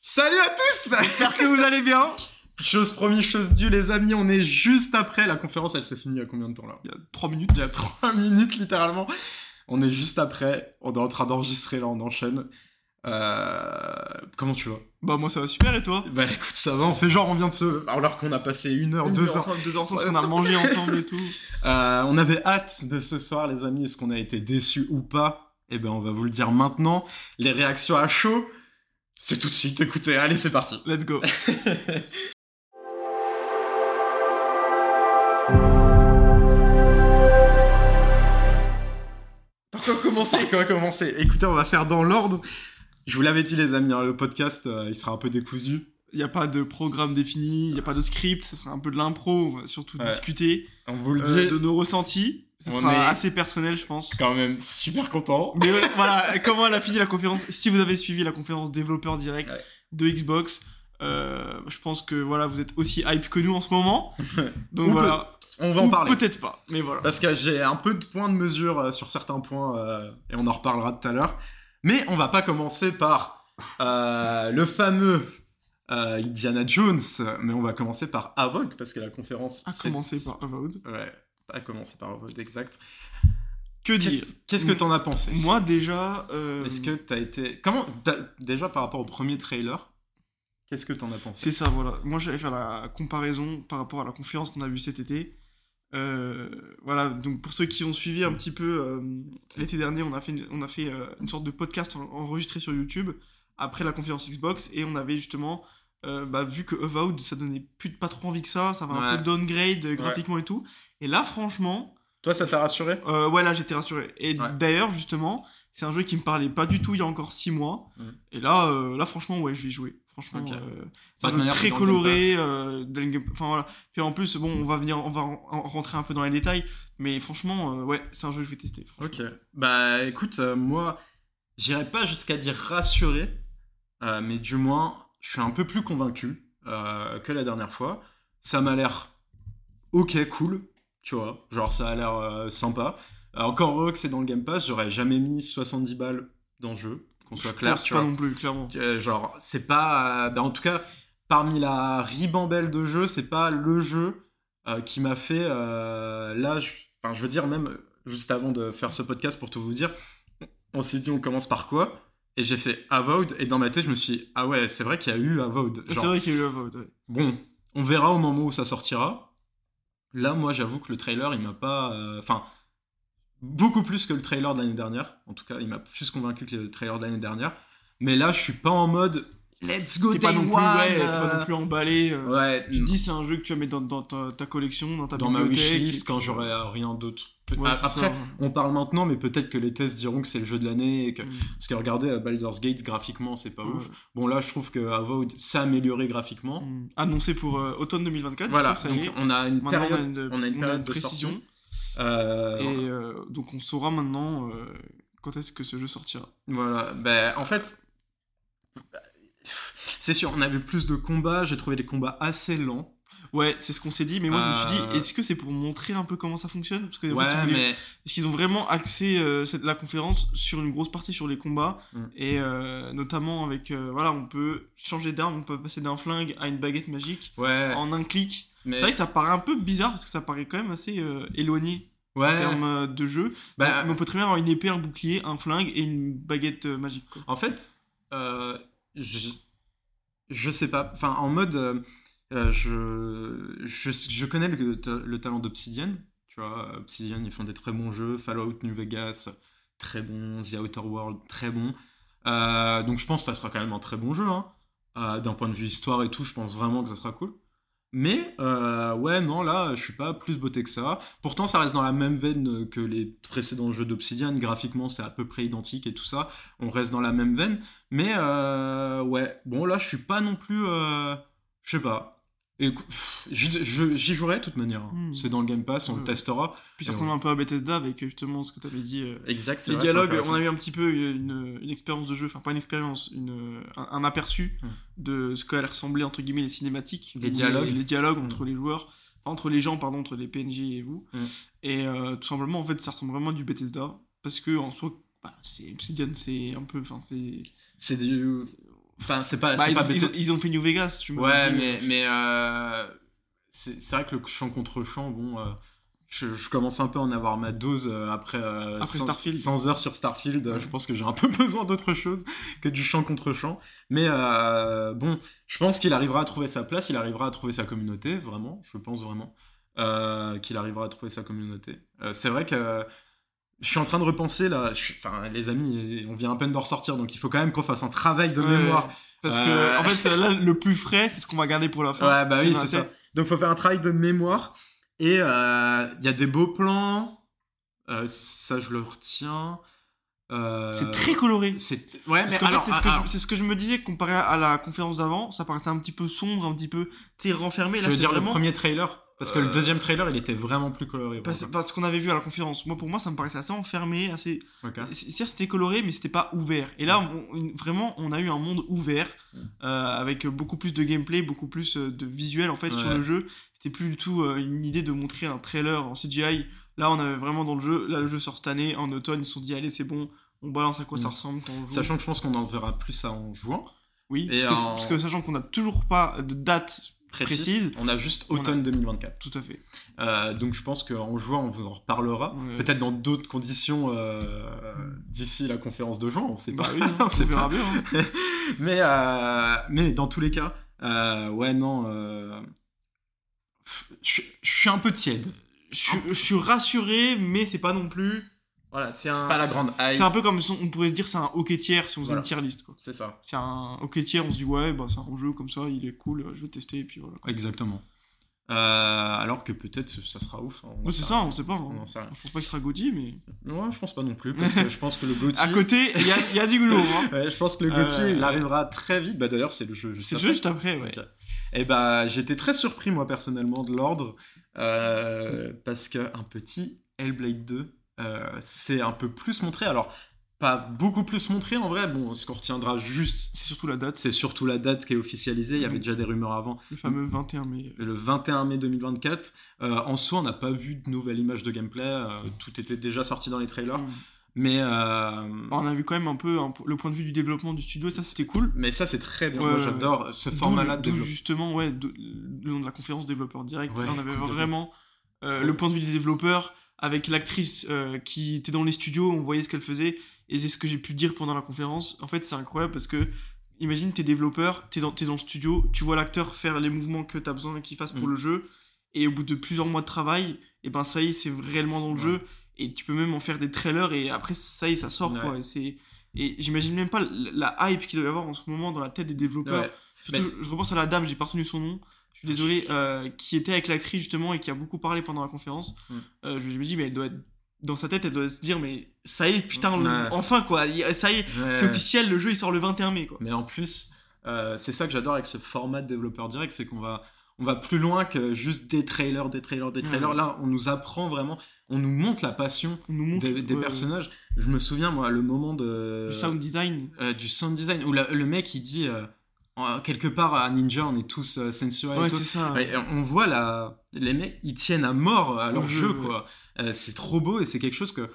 Salut à tous J'espère que vous allez bien. Chose promis, chose due, les amis, on est juste après. La conférence, elle s'est finie il y a combien de temps là? Il y a 3 minutes. Il y a 3 minutes littéralement. On est juste après. On est en train d'enregistrer là, on enchaîne. Euh, Comment tu vas? Bah moi ça va super et toi? Bah écoute, ça va, on fait genre, on vient de se. Alors qu'on a passé une heure, Une deux heure heures. ensemble, deux heures ensemble, qu'on a mangé ensemble et tout. Euh, on avait hâte de ce soir, les amis. Est-ce qu'on a été déçus ou pas? Eh ben, on va vous le dire maintenant. Les réactions à chaud, c'est tout de suite. Écoutez, allez, c'est parti. Let's go. Par quoi commencer? Par quoi commencer? Écoutez, on va faire dans l'ordre. Je vous l'avais dit, les amis, hein, le podcast, euh, il sera un peu décousu. Il n'y a pas de programme défini, il n'y a pas de script, ça sera un peu de l'impro, on va surtout Ouais. discuter On vous le euh, dit, de nos ressentis. Ça On sera est- assez personnel je pense. quand même super content. Mais ouais, voilà, comment elle a fini la conférence? Si vous avez suivi la conférence développeur direct Ouais. de Xbox, euh, je pense que voilà, vous êtes aussi hype que nous en ce moment. Donc voilà. On va en Ou parler. Peut-être pas, mais voilà. Parce que j'ai un peu de points de mesure euh, sur certains points, euh, et on en reparlera tout à l'heure. Mais on va pas commencer par euh, le fameux euh, Indiana Jones, mais on va commencer par Avolt, parce que la conférence... C'est- commencer par Avowed. Ouais, à commencer par Avolt, exact. Que dire Qu'est-ce que t'en as pensé? Moi déjà. euh, Est-ce que t'as été... Comment... Déjà, par rapport au premier trailer, qu'est-ce que t'en as pensé? C'est ça, voilà. Moi, j'allais faire la comparaison par rapport à la conférence qu'on a vue cet été. Euh, voilà, donc pour ceux qui ont suivi un petit peu, euh, l'été dernier, on a fait, une, on a fait euh, une sorte de podcast en- enregistré sur YouTube après la conférence Xbox et on avait justement bah, vu que Avowed, ça donnait plus de pas trop envie que ça, ça va un peu downgrade graphiquement et tout. Et là, franchement, Toi, ça t'a rassuré? Ouais, là, j'étais rassuré. Et Ouais. d'ailleurs, justement, c'est un jeu qui me parlait pas du tout il y a encore 6 mois. Mhm. Et là, là, franchement, ouais, je vais jouer. Franchement, Ok. euh, de manière, très coloré. Euh, Enfin voilà. Puis en plus, bon, on va venir, on va en- en rentrer un peu dans les détails. Mais franchement, euh, ouais, c'est un jeu que je vais tester. Ok. Bah écoute, euh, moi, j'irai pas jusqu'à dire rassuré, mais du moins, je suis un peu plus convaincu que la dernière fois. Ça m'a l'air ok, cool, tu vois. Genre, ça a l'air sympa. Encore heureux que c'est dans le Game Pass, j'aurais jamais mis 70 balles dans le jeu, qu'on soit Je clair, pense tu pas vois. non plus, clairement. Euh, genre, c'est pas. bah, en tout cas, parmi la ribambelle de jeux, c'est pas le jeu euh, qui m'a fait. euh, là, je, enfin, je veux dire, même juste avant de faire ce podcast, pour tout vous dire, on s'est dit, on commence par quoi? Et j'ai fait Avowed, et dans ma tête, je me suis dit, ah ouais, c'est vrai qu'il y a eu Avowed. C'est vrai qu'il y a eu Avowed, ouais. bon, on verra au moment où ça sortira. Là, moi, j'avoue que le trailer, il m'a pas. euh, Enfin. Beaucoup plus que le trailer de l'année dernière. En tout cas, il m'a plus convaincu que le trailer de l'année dernière. Mais là, je suis pas en mode Let's go T'es pas day non plus, one, ouais, t'es euh, pas non plus emballé. euh, Ouais, Tu dis, c'est un jeu que tu vas mettre dans, dans ta, ta collection, dans ta dans ma bibliothèque. wishlist et quand puis- j'aurai euh, rien d'autre. Ouais, Après, ça. on parle maintenant, mais peut-être que les tests diront que c'est le jeu de l'année. et que... Mm. Parce que regardez, euh, Baldur's Gate, graphiquement, c'est pas ouf. Bon, là, je trouve que Avowed s'est amélioré graphiquement. Mm. Annoncé pour euh, automne 2024. du Voilà, coup, ça donc on a une Maintenant, période, on a une, on a une on période de précision. sortie. Euh, Et euh, donc on saura maintenant euh, quand est-ce que ce jeu sortira. Voilà, ben en fait, c'est sûr, on a vu plus de combats, j'ai trouvé les combats assez lents. Ouais, c'est ce qu'on s'est dit, mais moi je me suis dit, est-ce que c'est pour montrer un peu comment ça fonctionne? Parce Ouais, voulaient- mais qu'ils ont vraiment axé cette, la conférence sur une grosse partie sur les combats, Mm. et notamment avec, voilà, on peut changer d'arme, on peut passer d'un flingue à une baguette magique ouais, en un clic. Mais C'est vrai que ça paraît un peu bizarre, parce que ça paraît quand même assez euh, éloigné en termes euh, de jeu. bah, mais on peut très bien avoir une épée, un bouclier, un flingue et une baguette euh, magique. Quoi. en fait, euh, je, je sais pas, enfin en mode, euh, je, je, je connais le, le talent d'Obsidian, tu vois, Obsidian ils font des très bons jeux, Fallout New Vegas, très bon, The Outer World, très bon. Donc je pense que ça sera quand même un très bon jeu, hein. D'un point de vue histoire et tout, je pense vraiment que ça sera cool. Mais euh, ouais, non, là, je suis pas plus beauté que ça. Pourtant, ça reste dans la même veine que les précédents jeux d'Obsidian. Graphiquement, c'est à peu près identique et tout ça. On reste dans la même veine. Mais euh, ouais, bon, là, je suis pas non plus. euh, je sais pas. J'y jouerai de toute manière. Hmm. C'est dans le Game Pass, on le Ouais. testera. Puis ça ressemble un peu à Bethesda avec euh, justement ce que tu avais dit. euh, Exact, les vrai, dialogues, on a eu un petit peu une, une expérience de jeu, enfin pas une expérience, une, un, un aperçu Hmm. de ce qu'allaient ressembler entre guillemets les cinématiques. Les dialogues. Les, dialogues Hmm. entre les joueurs. entre les gens, pardon, entre les PNJ et vous. Et euh, tout simplement, en fait, ça ressemble vraiment à du Bethesda. Parce que en soi, bah, c'est Obsidian, c'est un peu. Enfin, c'est. C'est du. Enfin, c'est pas. Bah, ils, pas ont, ils, Bethesda- ont, ils ont fait New Vegas, tu me Ouais, mais, euh, mais euh, c'est vrai que le champ contre champ, bon, euh, je, je commence un peu à en avoir ma dose euh, après, euh, Après 100, Starfield. 100 heures sur Starfield. Ouais. Je pense que j'ai un peu besoin d'autre chose que du champ contre champ. Mais bon, je pense qu'il arrivera à trouver sa place, il arrivera à trouver sa communauté, vraiment, je pense vraiment qu'il arrivera à trouver sa communauté. C'est vrai que je suis en train de repenser là, je enfin les amis, on vient à peine de ressortir, donc il faut quand même qu'on fasse un travail de Ouais, mémoire Parce Euh, que, en fait, là, le plus frais, c'est ce qu'on va garder pour la fin. Ouais, bah oui, c'est ça. Donc, faut faire un travail de mémoire. Et euh, il y a des beaux plans. Euh, ça, je le retiens. C'est très coloré. c'est- Ouais, mais alors, fait, c'est ce, que alors, je- c'est ce que je me disais comparé à la conférence d'avant. Ça paraissait un petit peu sombre, un petit peu sais, renfermé. tu Là, veux c'est dire vraiment le premier trailer? Parce que le deuxième trailer, il était vraiment plus coloré. parce, qu'on avait vu à la conférence. Moi, pour moi, ça me paraissait assez enfermé, assez. ça. Ok. C- Certes, c'était coloré, mais c'était pas ouvert. Et là, on- vraiment, on a eu un monde ouvert euh, avec beaucoup plus de gameplay, beaucoup plus euh, de visuel en fait sur le jeu. C'était plus du tout euh, une idée de montrer un trailer en CGI. Là, on avait vraiment dans le jeu. Là, le jeu sort cette année en automne. Ils se sont dit, allez, c'est bon. On balance à quoi ça Mm. ressemble quand on joue. Sachant que je pense qu'on en verra plus ça en jouant. Oui, parce que, en- parce que sachant qu'on n'a toujours pas de date Précise. Précise. On a juste On a- automne 2024. tout à fait. Euh, donc je pense qu'en jouant, on vous en reparlera. Ouais. Peut-être dans d'autres conditions euh, d'ici la conférence de juin, on sait Bah pas. oui, hein, on on sait verra pas. bien. hein. mais, euh, mais dans tous les cas, ouais, non. Je je suis un peu tiède. Je, je suis rassuré, mais c'est pas non plus. Voilà, c'est un. C'est pas la grande hype. C'est un peu comme si on pourrait se dire c'est un hockey tiers si on faisait Voilà. une tier list. C'est ça. C'est un hockey tiers, on se dit ouais, bah c'est un jeu comme ça, il est cool, je vais tester et puis voilà. quoi. Exactement. Euh, alors que peut-être ça sera ouf. hein, Ouais, c'est ça, on sait pas. hein. On sait. Je pense pas qu'il sera Gauthier, mais. Ouais, je pense pas non plus, parce que je pense que le Gauthier. À côté, il y a, il y a du goulot. Hein. Ouais, je pense que le Euh, Gauthier, il arrivera très vite. Bah d'ailleurs, c'est le jeu juste C'est après. juste après, ouais. Ok. Et bah, j'étais très surpris, moi, personnellement, de l'ordre, euh, parce qu'un petit Hellblade 2, euh, c'est un peu plus montré. Alors, pas beaucoup plus montré, en vrai. Bon, ce qu'on retiendra juste, C'est surtout la date, c'est surtout la date qui est officialisée. Il y avait Mhm. déjà des rumeurs avant. le fameux 21 mai. Le 21 mai 2024. Euh, en soi, on n'a pas vu de nouvelles images de gameplay. euh, tout était déjà sorti dans les trailers. Mm. Mais, euh, On a vu quand même un peu le point de vue du développement du studio, et ça c'était cool. mais ça, c'est très bien. Ouais, Moi, ouais, j'adore ce format-là d'où justement, ouais, de- le nom de la conférence développeur direct. Ouais, Là, on avait vraiment euh, le point de vue des développeurs avec l'actrice euh, qui était dans les studios, on voyait ce qu'elle faisait. Et c'est ce que j'ai pu dire pendant la conférence. En fait, c'est incroyable parce que, imagine, t'es développeur, t'es dans, t'es dans le studio, tu vois l'acteur faire les mouvements que t'as besoin qu'il fasse pour Mm. le jeu. Et au bout de plusieurs mois de travail, et ben ça y est, c'est réellement dans le Ouais. jeu. Et tu peux même en faire des trailers et après, ça y est, ça sort Ouais. quoi. Et, et j'imagine même pas la hype qu'il doit y avoir en ce moment dans la tête des développeurs. Ouais. Surtout, je, je repense à la dame, j'ai pas retenu son nom, je suis désolé, euh, qui était avec l'actrice justement et qui a beaucoup parlé pendant la conférence. Mm. Euh, je, me dis, mais elle doit être. Dans sa tête, elle doit se dire, mais ça y est, putain, Ouais. enfin quoi, ça y est, Ouais. c'est officiel, le jeu il sort le 21 mai quoi. Mais en plus, euh, c'est ça que j'adore avec ce format de développeur direct, c'est qu'on va, on va plus loin que juste des trailers, des trailers, des trailers. Ouais. Là, on nous apprend vraiment, on nous montre la passion On nous montre des, personnages. Je me souviens, moi, le moment de, du sound design. euh, du sound design, où la- le mec, il dit, quelque part à Ninja, on est tous euh, sensuels. Ouais, tout. c'est ça. Ouais, et on voit la... les mecs, ils tiennent à mort à leur jeu, quoi. Euh, c'est trop beau et c'est quelque chose que.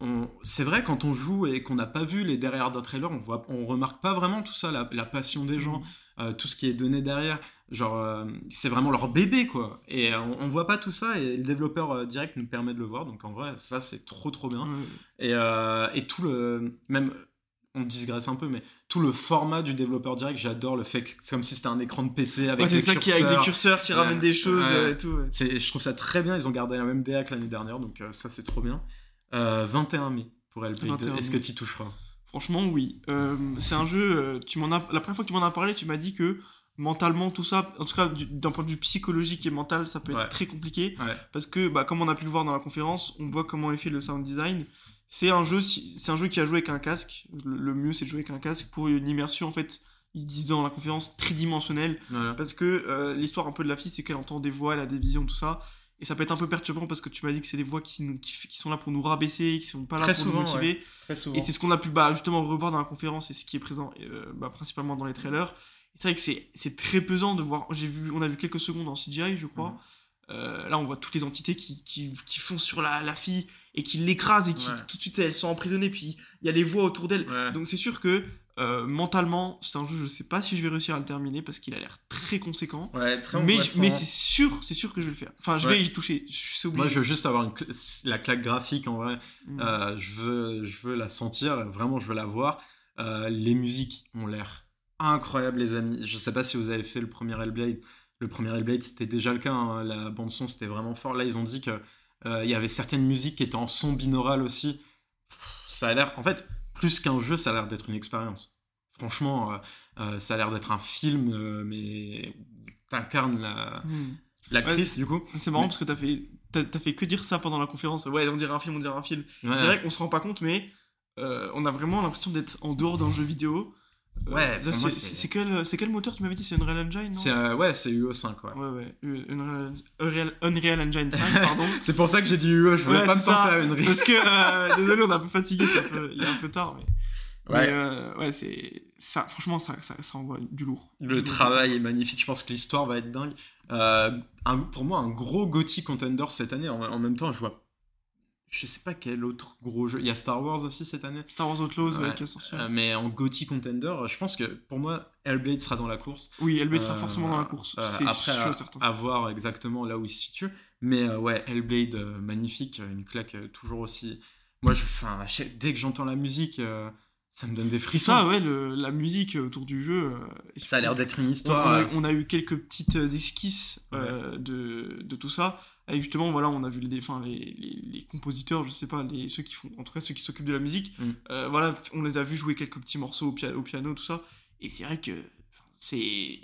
on- C'est vrai, quand on joue et qu'on n'a pas vu les derrière d'un trailer, on voit, on remarque pas vraiment tout ça, la, la passion des gens, euh, tout ce qui est donné derrière. Genre, euh, c'est vraiment leur bébé, quoi. Et euh, on, on voit pas tout ça et le développeur euh, direct nous permet de le voir. Donc en vrai, ça, c'est trop, trop bien. Et, euh, et tout le. Même. On digresse un peu, mais tout le format du développeur direct, j'adore le fait que c'est comme si c'était un écran de PC avec Ouais, les ça qui avec des curseurs. curseurs qui Ouais. ramènent des choses Ouais. euh, et tout. C'est- Je trouve ça très bien. Ils ont gardé la même DA que l'année dernière, donc euh, ça c'est trop bien. Euh, 21 mai pour Hellblade 2. 21 Est-ce que tu toucheras Franchement, oui. Euh, c'est un jeu, euh, tu m'en as, la première fois que tu m'en as parlé, tu m'as dit que mentalement, tout ça, en tout cas du- d'un point de vue psychologique et mental, ça peut Ouais. être très compliqué. Ouais. Parce que, bah, comme on a pu le voir dans la conférence, on voit comment est fait le sound design. C'est un jeu, c'est un jeu qui a joué avec un casque. Le, le mieux, c'est de jouer avec un casque pour une immersion, en fait, ils disent dans la conférence, tridimensionnelle. Voilà. Parce que euh, l'histoire un peu de la fille, c'est qu'elle entend des voix, elle a des visions, tout ça. Et ça peut être un peu perturbant parce que tu m'as dit que c'est des voix qui, nous- qui, qui sont là pour nous rabaisser, qui sont pas là Très pour souvent, nous motiver. Très souvent. Et c'est ce qu'on a pu bah, justement revoir dans la conférence et ce qui est présent euh, bah, principalement dans les trailers. C'est vrai que c'est très pesant de voir. J'ai vu, on a vu quelques secondes en CGI, je crois. Mhm. euh, là, on voit toutes les entités qui, qui, qui font sur la, la fille et qui l'écrasent et qui Ouais. tout de suite elles sont emprisonnées. Puis il y a les voix autour d'elles. Ouais. Donc c'est sûr que euh, mentalement, c'est un jeu, je sais pas si je vais réussir à le terminer parce qu'il a l'air très conséquent. Ouais, très Mais, mais c'est sûr, c'est sûr que je vais le faire. Enfin, je Ouais. vais y toucher. Je suis obligé. Moi, je veux juste avoir une cl- la claque graphique en vrai. Mm. Euh, je, veux, je veux la sentir, vraiment, je veux la voir. Euh, les musiques ont l'air incroyables, les amis. Je sais pas si vous avez fait le premier Hellblade. Le premier Hellblade, c'était déjà le cas. hein. La bande-son, c'était vraiment fort. Là, ils ont dit que euh, il y avait certaines musiques qui étaient en son binaural aussi. Ça a l'air. En fait, plus qu'un jeu, ça a l'air d'être une expérience. Franchement, euh, euh, ça a l'air d'être un film, euh, mais t'incarnes la- Mm. l'actrice, du coup. C'est marrant Mais- parce que t'as fait, t'as, t'as fait que dire ça pendant la conférence. Ouais, on dirait un film, on dirait un film. Ouais. C'est vrai qu'on se rend pas compte, mais euh, on a vraiment l'impression d'être en dehors d'un jeu vidéo. Euh, Ouais, c'est, quel, c'est quel moteur tu m'avais dit? C'est Unreal Engine non? Euh, ouais, c'est UO5, ouais. Ouais, ouais. euh, Unreal, Unreal, Unreal Engine 5, pardon. C'est pour ça que j'ai dit UE, je voulais Ouais, pas me ça. tenter à une Parce que, euh, désolé, on est un peu fatigué, c'est un peu- il est un peu tard. Mais, Ouais. mais, euh, ouais, c'est. Ça, franchement, ça, ça, ça envoie du lourd. Du Le lourd. travail est magnifique, je pense que l'histoire va être dingue. Euh, un- pour moi, un gros GOTY contender cette année. En, en même temps, je vois. Je sais pas quel autre gros jeu. Il y a Star Wars aussi cette année. Star Wars Outlaws, ouais, qui est sorti. Euh, mais en GOTY contender, je pense que pour moi, Hellblade sera dans la course. oui, LB sera Euh, forcément dans la course. euh, c'est après, sûr, à, certain. à voir exactement là où il se situe. Mais euh, ouais, Hellblade, magnifique, une claque toujours aussi. Moi, je, dès que j'entends la musique, ça me donne des frissons. ça, ouais, le- la musique autour du jeu. Ça a l'air d'être une histoire. on a, on a eu quelques petites esquisses de, de tout ça. Et justement, voilà, on a vu les, enfin, les, les, les compositeurs, je sais pas, les, ceux qui font, en tout cas ceux qui s'occupent de la musique. Mm. Euh, voilà, on les a vus jouer quelques petits morceaux au, pia- au piano, tout ça. Et c'est vrai que c'est.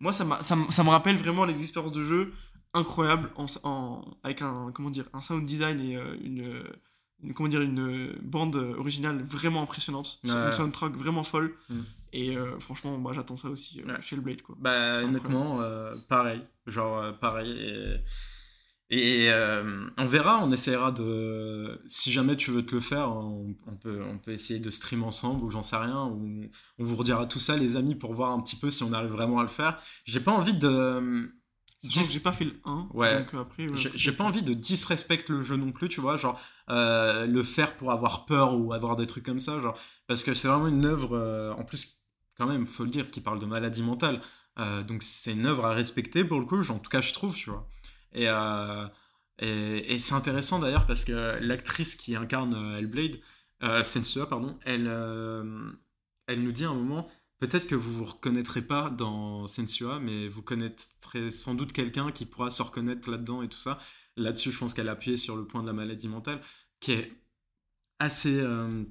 Moi, ça, ça, me- ça me rappelle vraiment les expériences de jeu incroyables en, en- avec un, comment dire, un sound design et euh, une, une- comment dire, une euh, bande originale vraiment impressionnante. Ouais. Une soundtrack vraiment folle. Mm. Et euh, franchement, bah, j'attends ça aussi euh, Ouais. chez le Blade. Quoi. Bah, honnêtement, euh, pareil. Genre, euh, pareil. Et, et, euh, on verra, on essaiera de. Si jamais tu veux te le faire, on, on peut, on peut essayer de stream ensemble ou j'en sais rien. Ou on vous redira tout ça, les amis, pour voir un petit peu si on arrive vraiment à le faire. J'ai pas envie de. Dis- j'ai pas fait le 1. Ouais. Donc après. ouais, J'ai pas envie de disrespect le jeu non plus, tu vois, genre euh, le faire pour avoir peur ou avoir des trucs comme ça, genre parce que c'est vraiment une œuvre, euh, en plus quand même, faut le dire, qui parle de maladie mentale, donc c'est une œuvre à respecter pour le coup, en tout cas je trouve, tu vois. Et, euh, et, et c'est intéressant d'ailleurs parce que l'actrice qui incarne euh, Hellblade, euh, Sensua, pardon, elle, euh, elle nous dit à un moment, peut-être que vous vous reconnaîtrez pas dans Sensua, mais vous connaîtrez sans doute quelqu'un qui pourra se reconnaître là-dedans et tout ça. Là-dessus, je pense qu'elle a appuyé sur le point de la maladie mentale, qui est assez euh,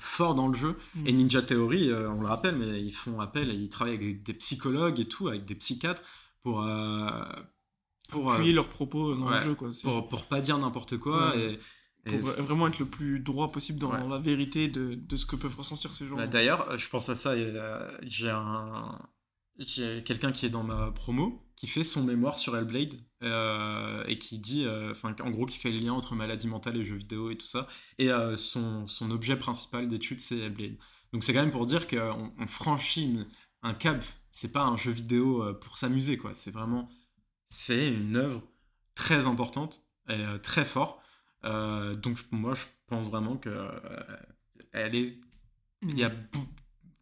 fort dans le jeu. Mm. Et Ninja Theory, euh, on le rappelle, mais ils font appel et ils travaillent avec des psychologues et tout, avec des psychiatres, pour... euh, pour, euh, appuyer leurs propos dans ouais, le jeu. Quoi. Pour, pour pas dire n'importe quoi. Ouais. Et, et- pour vra- vraiment être le plus droit possible dans Ouais. la vérité de, de ce que peuvent ressentir ces gens. Bah, D'ailleurs, euh, je pense à ça. euh, J'ai un, j'ai quelqu'un qui est dans ma promo qui fait son mémoire sur Hellblade euh, et qui dit, euh, enfin, en gros, qui fait le lien entre maladie mentale et jeux vidéo et tout ça. Et euh, son, son objet principal d'étude, c'est Hellblade. Donc c'est quand même pour dire qu'on on franchit une- un cap. C'est pas un jeu vidéo euh, pour s'amuser, quoi. C'est vraiment, c'est une œuvre très importante et euh, très fort. Euh, donc moi, je pense vraiment que euh, elle est il y a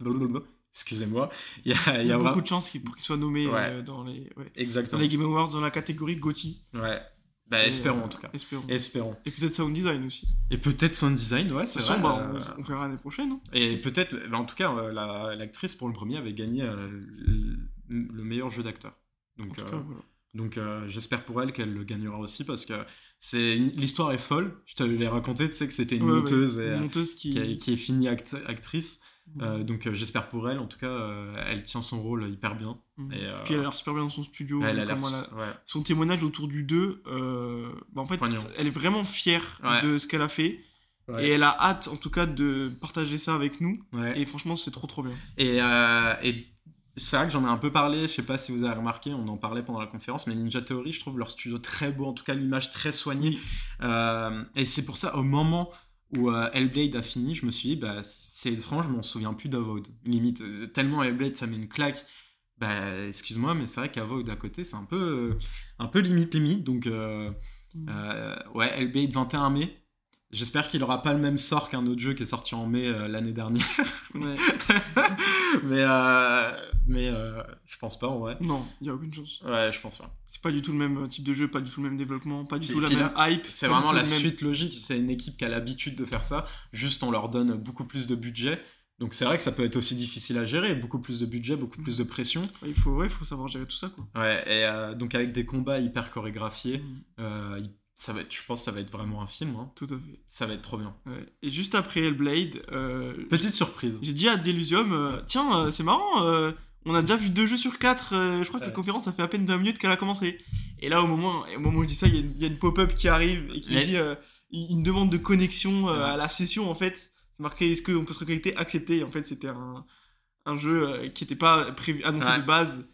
blablabla. excusez-moi il y a, Il il y a vra- beaucoup de chances qu'il- pour qu'il soit nommé Ouais. euh, dans, les, ouais. dans les Game Awards dans la catégorie GOTY. ouais bah espérons en tout cas Espérons. espérons Et peut-être sound design aussi. et peut-être sound design ouais c'est vrai bah, on, on verra l'année prochaine. hein. et peut-être bah, en tout cas la- l'actrice pour le premier avait gagné le, le meilleur jeu d'acteur donc cas, voilà. Donc euh, j'espère pour elle qu'elle le gagnera aussi parce que c'est une- l'histoire est folle je te l'ai raconté tu sais que c'était une Ouais, ouais, monteuse et, Une euh, monteuse qui. qui, est- qui est finie act- actrice. Euh, donc euh, j'espère pour elle en tout cas elle tient son rôle hyper bien et, Puis elle a l'air super bien dans son studio. elle a elle a- ouais. Son témoignage autour du 2, euh, bah, en fait, Poignant. elle est vraiment fière de ce qu'elle a fait. Ouais. Et elle a hâte, en tout cas, de partager ça avec nous. Ouais. Et franchement, c'est trop trop bien. Et, euh, et c'est vrai que j'en ai un peu parlé, je sais pas si vous avez remarqué, on en parlait pendant la conférence, mais Ninja Theory, je trouve leur studio très beau, en tout cas l'image très soignée. Euh, et c'est pour ça, au moment où euh, Hellblade a fini, je me suis dit, bah, c'est étrange, mais on se souvient plus d'Avowed. Limite, euh, tellement Hellblade, ça met une claque. Bah, excuse-moi, mais c'est vrai qu'Avogue d'à côté, c'est un peu, un peu limite limite. Donc, Mm. euh, ouais, Hellblade 21 mai. J'espère qu'il aura pas le même sort qu'un autre jeu qui est sorti en mai euh, l'année dernière. Ouais. mais euh, mais euh, je pense pas en vrai. Non, il y a aucune chance. Ouais, je pense pas. C'est pas du tout le même type de jeu, pas du tout le même développement, pas du tout la même hype. C'est vraiment la même- suite logique. C'est une équipe qui a l'habitude de faire ça. Juste, on leur donne beaucoup plus de budget. Donc c'est vrai que ça peut être aussi difficile à gérer. Beaucoup plus de budget, beaucoup plus de pression. Il faut, ouais, faut savoir gérer tout ça, quoi. Ouais, et euh, donc avec des combats hyper chorégraphiés, Mm. euh, ça va être, je pense que ça va être vraiment un film. hein. Tout à fait. Ça va être trop bien. Ouais. Et juste après Hellblade, euh, Petite surprise. j'ai dit à Delusium, euh, tiens, euh, c'est marrant, euh, on a déjà vu deux jeux sur quatre, je crois que la conférence, ça fait à peine 20 minutes qu'elle a commencé. Et là, au moment, au moment où je dis ça, il y a une, il y a une pop-up qui arrive et qui Mais- me dit une demande de connexion Ouais. à la session, en fait. C'est marqué, est-ce qu'on peut se reconnecter? Accepté. Et en fait, c'était un, un jeu qui n'était pas prévu, annoncé Ouais. de base,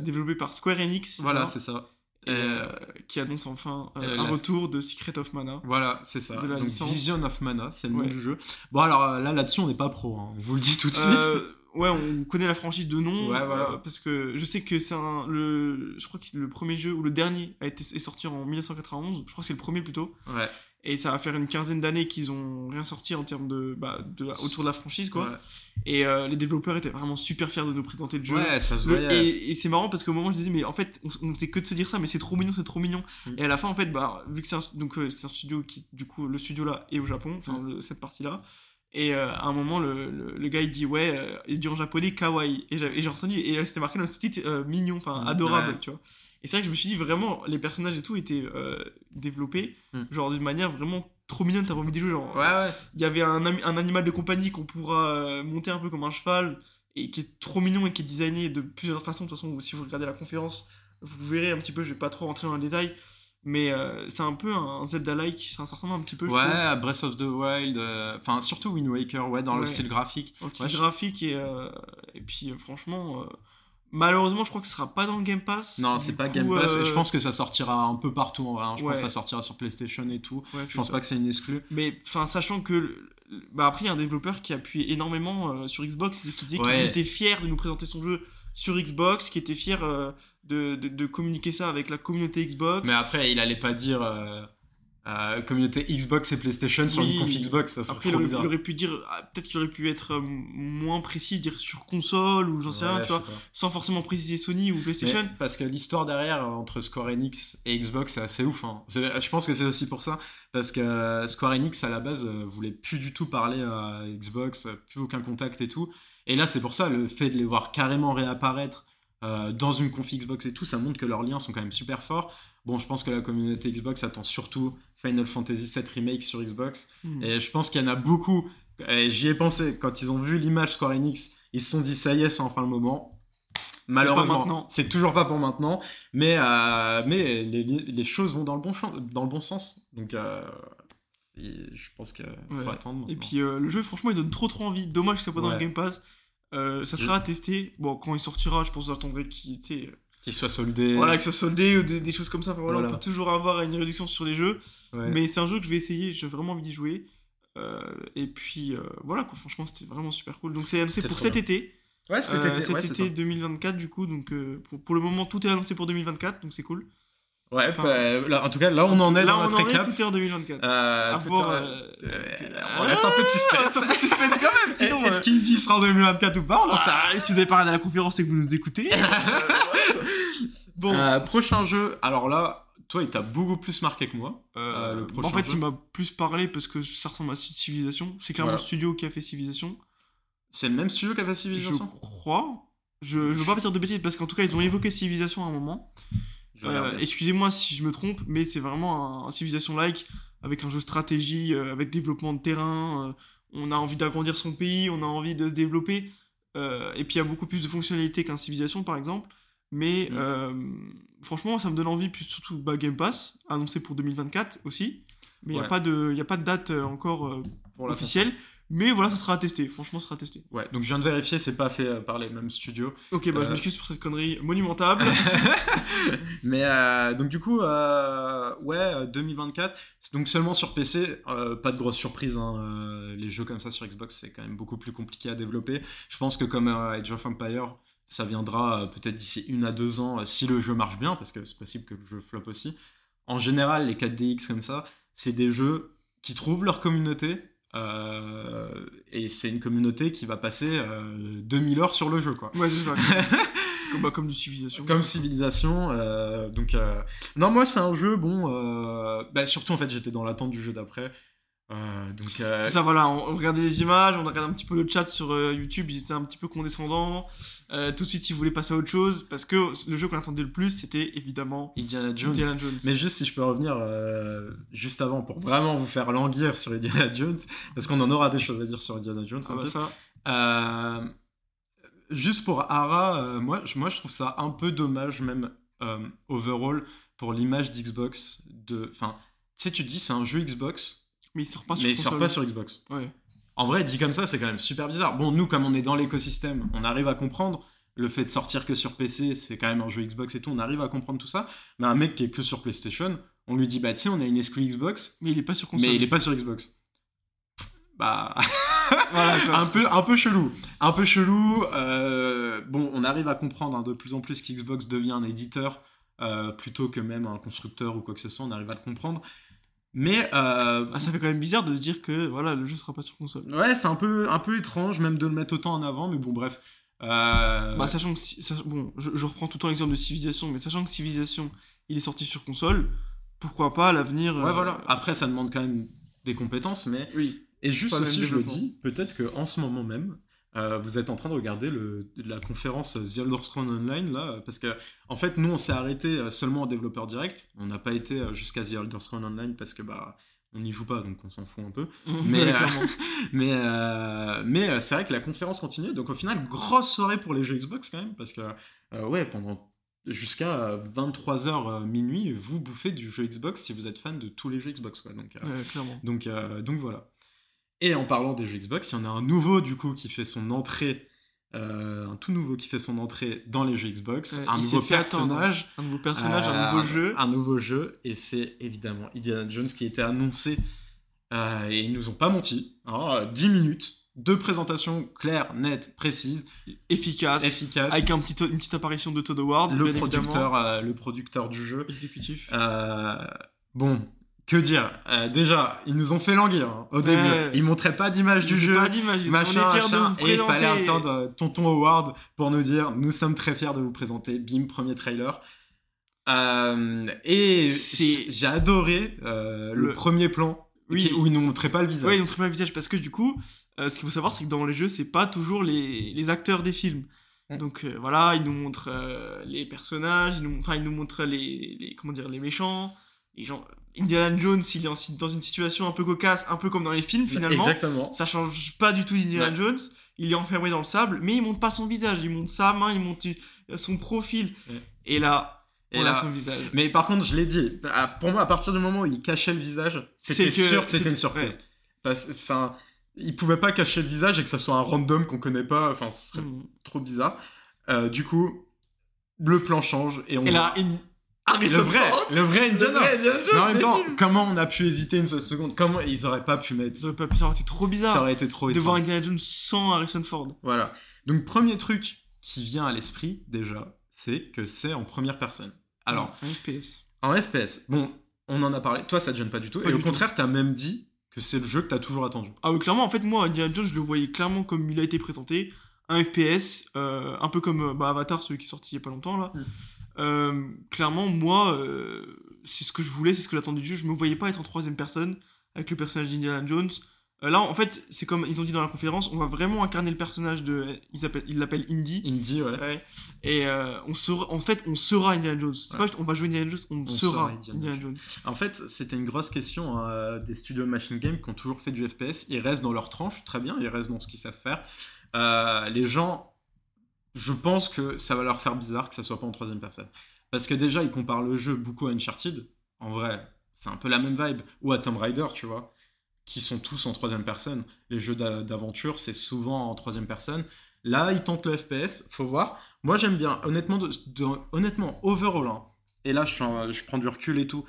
développé par Square Enix. Voilà, c'est ça. Euh, qui annonce enfin euh, un la- retour de Secret of Mana. Voilà, c'est ça. de la Donc licence. Vision of Mana, c'est le nom du jeu. Bon alors euh, là là-dessus on n'est pas pro, hein. on vous le dit tout de suite. Euh, ouais, on connaît la franchise de nom. Ouais, voilà. euh, parce que je sais que c'est un. Le, je crois que le premier jeu, ou le dernier, a été, est sorti en 1991. Je crois que c'est le premier plutôt. Ouais. Et ça va faire une quinzaine d'années qu'ils ont rien sorti en termes de, bah, de. autour de la franchise, quoi. Ouais. Et euh, les développeurs étaient vraiment super fiers de nous présenter le jeu. Ouais, ça se voyait. et et c'est marrant parce qu'au moment je disais mais en fait on, on faisait que de se dire ça mais c'est trop mignon c'est trop mignon Mm. et à la fin en fait bah vu que c'est un, donc euh, c'est un studio qui du coup le studio là est au Japon enfin Mm. cette partie là et euh, à un moment le, le, le gars il dit ouais il dit en japonais kawaii et j'ai retenu et c'était marqué dans le sous-titre mignon enfin Mm, adorable ouais. tu vois et c'est vrai que je me suis dit vraiment les personnages et tout étaient euh, développés Mm. genre d'une manière vraiment trop mignonne t'as envie d'y jouer genre Ouais, ouais. il y avait un, animal de compagnie qu'on pourra euh, monter un peu comme un cheval et qui est trop mignon et qui est designé de plusieurs façons. De toute façon, si vous regardez la conférence, vous verrez un petit peu. Je vais pas trop rentrer dans le détail, mais euh, c'est un peu un Zelda-like. C'est un certain nombre un petit peu. je trouve, Ouais, Breath of the Wild, euh, enfin surtout Wind Waker, ouais, dans le Ouais. style graphique. petit Ouais, je- graphique et et puis franchement. Malheureusement, je crois que ce sera pas dans le Game Pass. Non, c'est pas coup, Game Pass, et je euh, pense que ça sortira un peu partout en vrai. hein. Je pense que ça sortira sur PlayStation et tout. ouais, Je pense ça. pas que c'est une exclue. Mais enfin, sachant que. Bah, après, il y a un développeur qui appuie énormément euh, sur Xbox, qui Ouais. qu'il était fier de nous présenter son jeu sur Xbox, qui était fier euh, de, de, de communiquer ça avec la communauté Xbox. Mais après, il allait pas dire euh, communauté Xbox et PlayStation sur Oui. une conf Xbox, ça serait Après, il trop aurait, bizarre. il aurait pu dire, ah, peut-être qu'il aurait pu être euh, moins précis, dire sur console ou j'en sais Ouais, rien, tu vois, sans forcément préciser Sony ou PlayStation. Mais parce que l'histoire derrière euh, entre Square Enix et Xbox c'est assez ouf. hein. Je pense que c'est aussi pour ça parce que euh, Square Enix à la base voulait plus du tout parler à Xbox, plus aucun contact et tout. Et là c'est pour ça le fait de les voir carrément réapparaître dans une conf Xbox et tout, ça montre que leurs liens sont quand même super forts. Bon, je pense que la communauté Xbox attend surtout Final Fantasy VII Remake sur Xbox. Hmm. Et je pense qu'il y en a beaucoup. J'y ai pensé quand ils ont vu l'image Square Enix, ils se sont dit ça y est, c'est enfin le moment. Malheureusement, c'est toujours pas pour maintenant, mais, euh, mais les, les choses vont dans le bon, dans le bon sens. Donc, euh, je pense qu'il faut Ouais. attendre. Et puis euh, le jeu, franchement, il donne trop trop envie. Dommage que c'est pas dans le. Game Pass. Ça sera à tester. Bon, quand il sortira, je pense que j'attendrai qu'il, tu sais, qu'il soit soldé. voilà, que ce soit soldé ou des, des choses comme ça. Enfin, voilà, Voilà. on peut toujours avoir une réduction sur les jeux. Ouais. Mais c'est un jeu que je vais essayer. J'ai vraiment envie d'y jouer. Euh, et puis euh, voilà, quoi. Franchement, c'était vraiment super cool. Donc c'est pour cet bien. été. Ouais, Euh, cet été, cet ouais, été ça. 2024 du coup. Donc euh, pour, pour le moment, tout est annoncé pour 2024. Donc c'est cool. Ouais, enfin, bah, là, en tout cas, là, on en est Là, dans on notre en est, récap. tout est en 2024. Euh, voir, un- euh, euh, ah, on laisse un peu de suspense. un peu de suspense quand même, sinon, Est-ce euh, qu'Indy sera en 2024 ou pas? On en sait si vous avez parlé à la conférence, c'est que vous nous écoutez. Euh, bon, Euh, prochain jeu, alors là, toi, il t'a beaucoup plus marqué que moi. euh, en fait, jeu. il m'a plus parlé parce que ça ressemble à Civilization. C'est clairement Voilà. le studio qui a fait Civilization. C'est le même studio qu'a fait Je Civilization crois. Je, je veux pas dire de bêtises parce qu'en tout cas, ils ont évoqué Civilization à un moment. Euh. Excusez-moi si je me trompe, mais c'est vraiment un, un Civilization-like avec un jeu stratégie, euh, avec développement de terrain. euh, on a envie d'agrandir son pays, on a envie de se développer. et puis il y a beaucoup plus de fonctionnalités qu'un Civilization par exemple. Mais Mm. franchement, ça me donne envie, puis surtout bah, Game Pass, annoncé pour 2024 aussi. Mais il Ouais. n'y a, pas de- y a pas de date encore officielle. Mais voilà, ça sera à tester. Franchement, ça sera à tester. Ouais, donc je viens de vérifier, c'est pas fait euh, par les mêmes studios. Ok, bah je Euh. m'excuse pour cette connerie monumentable. Mais euh, donc du coup, euh, ouais, euh, 2024, c'est donc seulement sur PC, pas de grosse surprise. hein, les jeux comme ça sur Xbox, c'est quand même beaucoup plus compliqué à développer. Je pense que comme Age of Empire, Ça viendra peut-être d'ici une à deux ans si le jeu marche bien, parce que c'est possible que le jeu flop aussi. En général, les 4DX comme ça, c'est des jeux qui trouvent leur communauté. Euh, et c'est une communauté qui va passer euh, 2000 heures sur le jeu, quoi. Ouais, c'est ça. comme, bah, comme civilisation. Comme civilisation. euh, donc, euh, non, moi, c'est un jeu, bon. bah, surtout, en fait, j'étais dans l'attente du jeu d'après. Euh, donc, euh, C'est ça, voilà, on, on regardait les images, on regardait un petit peu le chat sur euh, YouTube, ils étaient un petit peu condescendants. Euh, tout de suite, ils voulaient passer à autre chose, parce que le jeu qu'on attendait le plus, c'était évidemment Indiana Jones. Indiana Jones. Mais juste si je peux revenir euh, juste avant pour vraiment vous faire languir sur Indiana Jones, parce qu'on en aura des choses à dire sur Indiana Jones. Ah un bah peu. ça, Euh, juste pour Ara, euh, moi, je- moi je trouve ça un peu dommage même euh, overall pour l'image d'Xbox. De, enfin, tu sais, tu te dis c'est un jeu Xbox, mais il sort pas sur mais il sort pas sur Xbox. Ouais. En vrai, dit comme ça, c'est quand même super bizarre. Bon, nous, comme on est dans l'écosystème, on arrive à comprendre. Le fait de sortir que sur PC, c'est quand même un jeu Xbox et tout, on arrive à comprendre tout ça. Mais un mec qui est que sur PlayStation, on lui dit, bah, sais, on a une exclu Xbox, Mais il est pas sur console. mais il est pas sur Xbox. Bah, Voilà, un peu, un peu chelou. Un peu chelou. euh, bon, on arrive à comprendre hein, de plus en plus qu'Xbox devient un éditeur euh, plutôt que même un constructeur ou quoi que ce soit. On arrive à le comprendre. Mais euh, Ah, ça fait quand même bizarre de se dire que voilà, le jeu sera pas sur console. Ouais, c'est un peu, un peu étrange même de le mettre autant en avant, mais bon, bref. Euh, Bah, sachant que, bon, je, je reprends tout le temps l'exemple de Civilization, mais sachant que Civilization, il est sorti sur console, pourquoi pas à l'avenir. ouais, euh, voilà. Après, ça demande quand même des compétences, mais. Oui. Et juste aussi, je le dis, peut-être qu'en ce moment même, euh, vous êtes en train de regarder le, la conférence The Elder Scrolls Online, là, parce que, en fait, nous, on s'est arrêté euh, seulement en développeur direct. On n'a pas été euh, jusqu'à The Elder Scrolls Online parce que, bah. On n'y joue pas, donc on s'en fout un peu. Mais, euh. Mais, euh, mais c'est vrai que la conférence continue. Donc au final, grosse soirée pour les jeux Xbox quand même. Parce que, ouais, pendant jusqu'à 23h minuit, vous bouffez du jeu Xbox si vous êtes fan de tous les jeux Xbox. Quoi. Donc, Ouais, clairement. donc, donc voilà. Et en parlant des jeux Xbox, il y en a un nouveau du coup qui fait son entrée. euh, un tout nouveau qui fait son entrée dans les jeux Xbox, Ouais, un nouveau personnage, Un nouveau personnage, euh, un nouveau jeu. un nouveau jeu, et c'est évidemment Indiana Jones qui a été annoncé. euh, et ils nous ont pas menti. hein, 10 minutes de présentation claire, nette, précise, efficace. efficace. Avec un petit, une petite apparition de Todd Howard. le, producteur, euh, le producteur du jeu. Exécutif. Euh, bon, que dire Euh, Déjà, ils nous ont fait languir hein, au début. Ouais. Ils montraient pas d'image du jeu. Pas d'image. Machin, On est fiers de vous et il fallait attendre euh, Tonton Howard pour nous dire nous sommes très fiers de vous présenter. Bim, premier trailer. Euh, et C'est- j'ai adoré le... Le- premier plan Oui. qui- où ils nous montraient pas le visage. Ouais, ils ont très bien le visage parce que du coup, ce qu'il faut savoir, c'est que dans les jeux, c'est pas toujours les, les acteurs des films. Mm. Donc euh, voilà, ils nous montrent euh, les personnages, ils nous, enfin, ils nous montrent les, les- comment dire, les méchants, les gens. Indiana Jones, il est dans une situation un peu cocasse, un peu comme dans les films finalement. Exactement. Ça change pas du tout d'Indiana Ouais. Jones. Il est enfermé dans le sable, mais il montre pas son visage, il montre sa main, il montre euh, son profil. Ouais. Et là, Et là- a son visage. Mais par contre, je l'ai dit, pour moi, à partir du moment où il cachait le visage, c'était sûr que c'était une surprise. Enfin, il pouvait pas cacher le visage et que ça soit un random qu'on connaît pas. Enfin, ce serait Mm. trop bizarre. Euh, du coup, le plan change et on Et là, in... le vrai, Ford, le vrai le Indiana. vrai Indiana Jones Mais en même temps, films. comment on a pu hésiter une seule seconde? Comment ils auraient pas pu mettre Ça aurait pas pu, ça aurait été trop bizarre. Ça aurait été trop de voir. Indiana Jones sans Harrison Ford. Voilà. Donc premier truc qui vient à l'esprit déjà, c'est que c'est en première personne. Alors, un FPS. en FPS, bon, on en a parlé. Toi, ça te gêne pas du tout. Pas et du au contraire, t'as même dit que c'est le jeu que t'as toujours attendu. Ah oui, clairement, en fait, moi, Indiana Jones, je le voyais clairement comme il a été présenté. Un FPS, euh, un peu comme euh, bah, Avatar, celui qui est sorti il y a pas longtemps, là. Mm. Euh, clairement, moi, euh, c'est ce que je voulais, c'est ce que j'attendais du jeu. Je me voyais pas être en troisième personne avec le personnage d'Indiana Jones. Euh, là, en fait, c'est comme ils ont dit dans la conférence, on va vraiment incarner le personnage de. Ils appellent- ils l'appellent Indy. Indie, ouais. Ouais. Et on sera, en fait, on sera Indiana Jones. C'est Ouais. pas on va jouer Indiana Jones, on, sera sera Indiana Indiana Jones. En fait, c'était une grosse question euh, des studios Machine Game qui ont toujours fait du FPS. Ils restent dans leur tranche, très bien, ils restent dans ce qu'ils savent faire. Les gens, je pense que ça va leur faire bizarre que ça soit pas en troisième personne. Parce que déjà, ils comparent le jeu beaucoup à Uncharted. En vrai, c'est un peu la même vibe. Ou à Tomb Raider, tu vois. Qui sont tous en troisième personne. Les jeux d'a- d'aventure, c'est souvent en troisième personne. Là, ils tentent le FPS, faut voir. Moi, j'aime bien. Honnêtement, honnêtement overall, hein, et là, je prends du recul et tout.